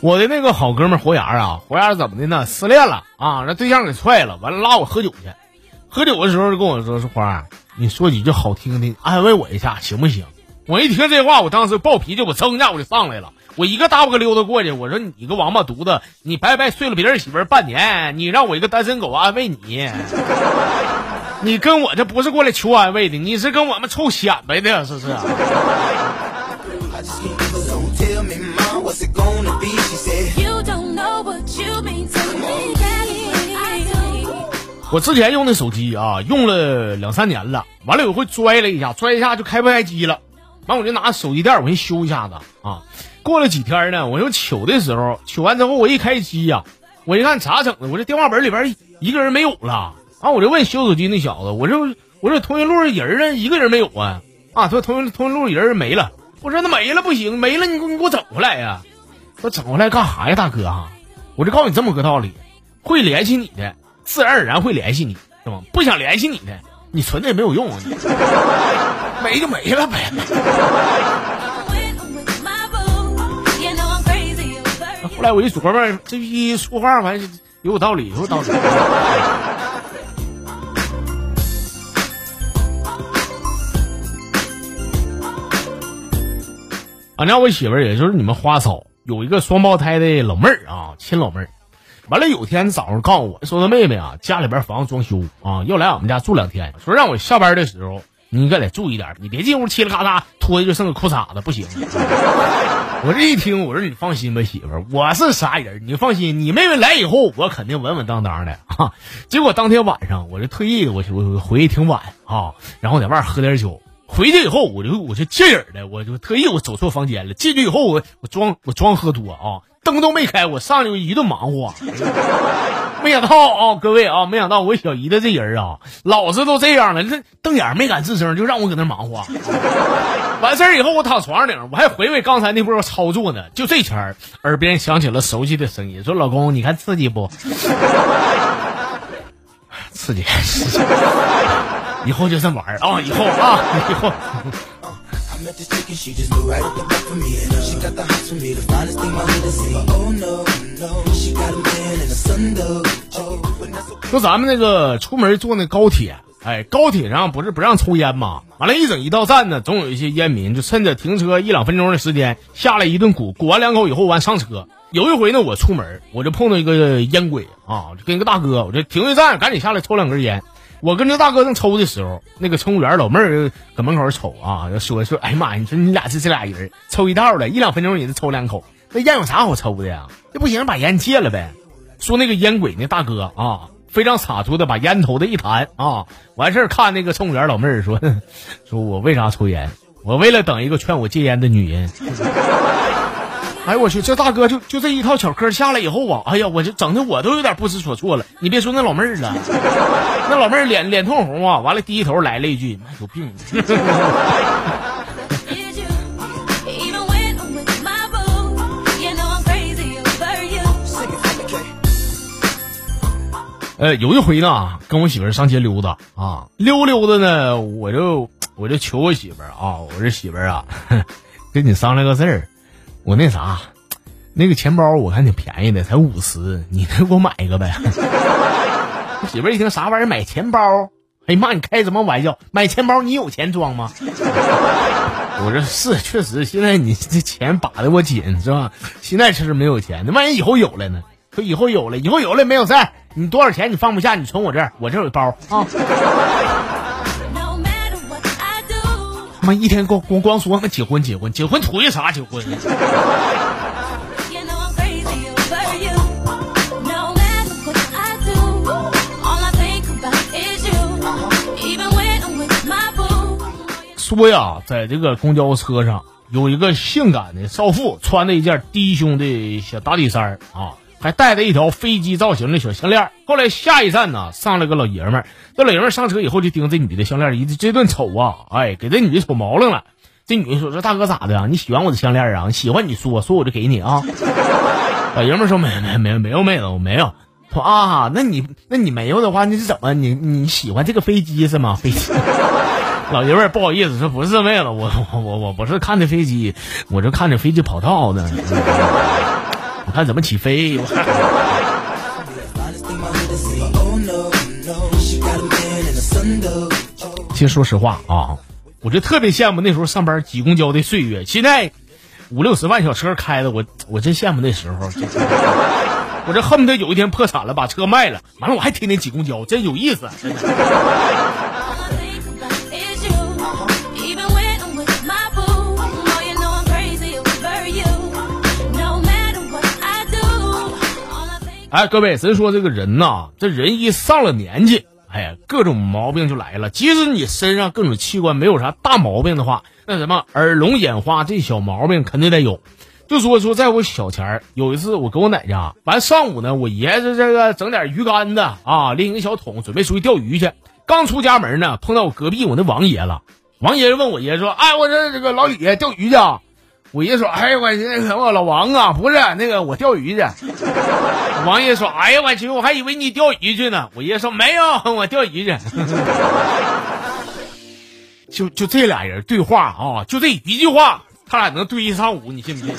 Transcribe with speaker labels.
Speaker 1: 我的那个好哥们儿活牙啊，活牙怎么的呢？失恋了啊，让对象给踹了，完了拉我喝酒去。喝酒的时候就跟我说：“说花儿，你说几句好听的，安慰我一下，行不行？”我一听这话，我当时暴脾气，我噌一下我就上来了，我一个大步个溜达过去，我说：“你个王八犊子，你白白睡了别人媳妇儿半年，你让我一个单身狗安慰你，你跟我这不是过来求安慰的，你是跟我们凑显摆的，是不是？”我之前用的手机啊，用了两三年了，完了有回摔了一下，摔一下就开不开机了，完我就拿手机垫儿我先修一下子啊。过了几天呢，我又取的时候，取完之后我一开机呀、我一看咋整的，我这电话本里边一个人没有了啊！我就问修手机那小子，我说我说通讯录上人呢，一个人没有啊啊！他说通讯通讯录人没了，我说那没了不行，没了你给我你给我整回来呀！我整回来干啥呀，大哥啊？我就告诉你这么个道理，会联系你的，自然而然会联系你，是吧？不想联系你的，你存着也没有用，没就没了呗。后来我一琢磨，这一说话完是有有道理，有道理。俺家我媳妇儿，也就是你们花嫂，有一个双胞胎的老妹儿啊，亲老妹儿。完了有天早上告诉我说，她妹妹啊，家里边房子装修啊，要来俺们家住两天，说让我下班的时候你应该得注意点，你别进屋嘁哩咔嚓脱的就剩个裤衩子，不行。我这一听，我说你放心吧，媳妇儿，我是啥人？你放心，你妹妹来以后，我肯定稳稳当当的哈。结果当天晚上，我就特意我我回去挺晚啊，然后在外喝点酒。回去以后，我就我就劲儿的，我就特意我走错房间了。进去以后，我我装我装喝多啊，灯都没开，我上去就一顿忙活。没想到啊，各位啊，没想到我小姨子这人啊，老子都这样了，这瞪眼没敢吱声，就让我搁那忙活。完事儿以后，我躺床上顶，我还回味刚才那波操作呢。就这前儿，耳边响起了熟悉的声音，说：“老公，你看刺激不？刺激，刺激。以后就这么玩啊以后。啊以后。说咱们那个出门坐那高铁哎高铁上不是不让抽烟吗完了一整一到站呢总有一些烟民就趁着停车一两分钟的时间下来一顿鼓鼓完两口以后完上车。有一回呢我出门我就碰到一个烟鬼啊跟一个大哥我就停一站赶紧下来抽两根烟。我跟这大哥正抽的时候，那个乘务员老妹儿搁门口瞅啊，说说，哎呀妈呀，你说你俩是这俩人抽一道的，一两分钟也是抽两口，那烟有啥好抽的呀？这不行，把烟戒了呗。说那个烟鬼那大哥啊，非常洒脱的把烟头子一弹啊，完事儿看那个乘务员老妹儿说，说我为啥抽烟？我为了等一个劝我戒烟的女人。哎呦我去，这大哥就就这一套巧嗑下来以后啊，哎呀，我就整的我都有点不知所措了。你别说那老妹儿了，那老妹儿脸脸通红啊，完了低头来了一句：“妈有病。”
Speaker 2: Did you? Even when I'm with my boo, you know I'm crazy over you.
Speaker 3: Sing it for me, Kay.
Speaker 1: 呃，有一回呢，跟我媳妇上街溜达啊，溜溜达呢，我就我就求我媳妇儿啊，我说媳妇儿啊，跟你商量个事儿，我那啥，那个钱包我看挺便宜的，才五十，你给我买一个呗？媳妇一听啥玩意儿买钱包？哎呀妈，你开什么玩笑？买钱包你有钱装吗？我说是，确实，现在你这钱把的我紧是吧？现在确实没有钱，那万一以后有了呢？说以后有了，以后有了没有事儿，你多少钱你放不下，你存我这儿，我这儿有包啊。妈一天光光光说他结婚结婚结婚图一啥结婚？说呀，在这个公交车上有一个性感的少妇，穿着一件低胸的小打底衫啊，还戴着一条飞机造型的小项链。后来下一站呢，上来个老爷们儿，这老爷们儿上车以后就盯着这女的项链，一这顿瞅啊，哎，给这女的瞅毛愣了。这女的说：“说大哥咋的啊？你喜欢我的项链啊？喜欢你说说我就给你啊。”老爷们儿说：“没没没没有妹子我没有。”说啊，那你那你没有的话，你是怎么你你喜欢这个飞机是吗？飞机。老爷们儿不好意思说不是妹子，我我我我不是看着飞机，我是看着飞机跑道呢，我看怎么起飞。
Speaker 3: Oh. Oh.
Speaker 1: 其实说实话啊，我就特别羡慕那时候上班挤公交的岁月。现在五六十万小车开的，我我真羡慕那时候。我这恨不得有一天破产了，把车卖了，完了我还天天挤公交，真有意思。哎，各位，咱说这个人呐，这人一上了年纪，哎呀，各种毛病就来了。即使你身上各种器官没有啥大毛病的话，那什么耳聋眼花这小毛病肯定得有。就说说，在我小前儿有一次，我跟我奶家完上午呢，我爷这这个整点鱼竿子啊，拎一个小桶，准备出去钓鱼去。刚出家门呢，碰到我隔壁我那王爷了。王爷问我爷说：“哎，我这这个老李钓鱼去啊？”我爷说：“哎，我那个我老王啊，不是那个我钓鱼去。” 王爷说：“哎呀，我去，我还以为你钓鱼去呢。”我爷说：“没有，我钓鱼去。”就就这俩人对话啊，就这一句话，他俩能对一上午，你信不信？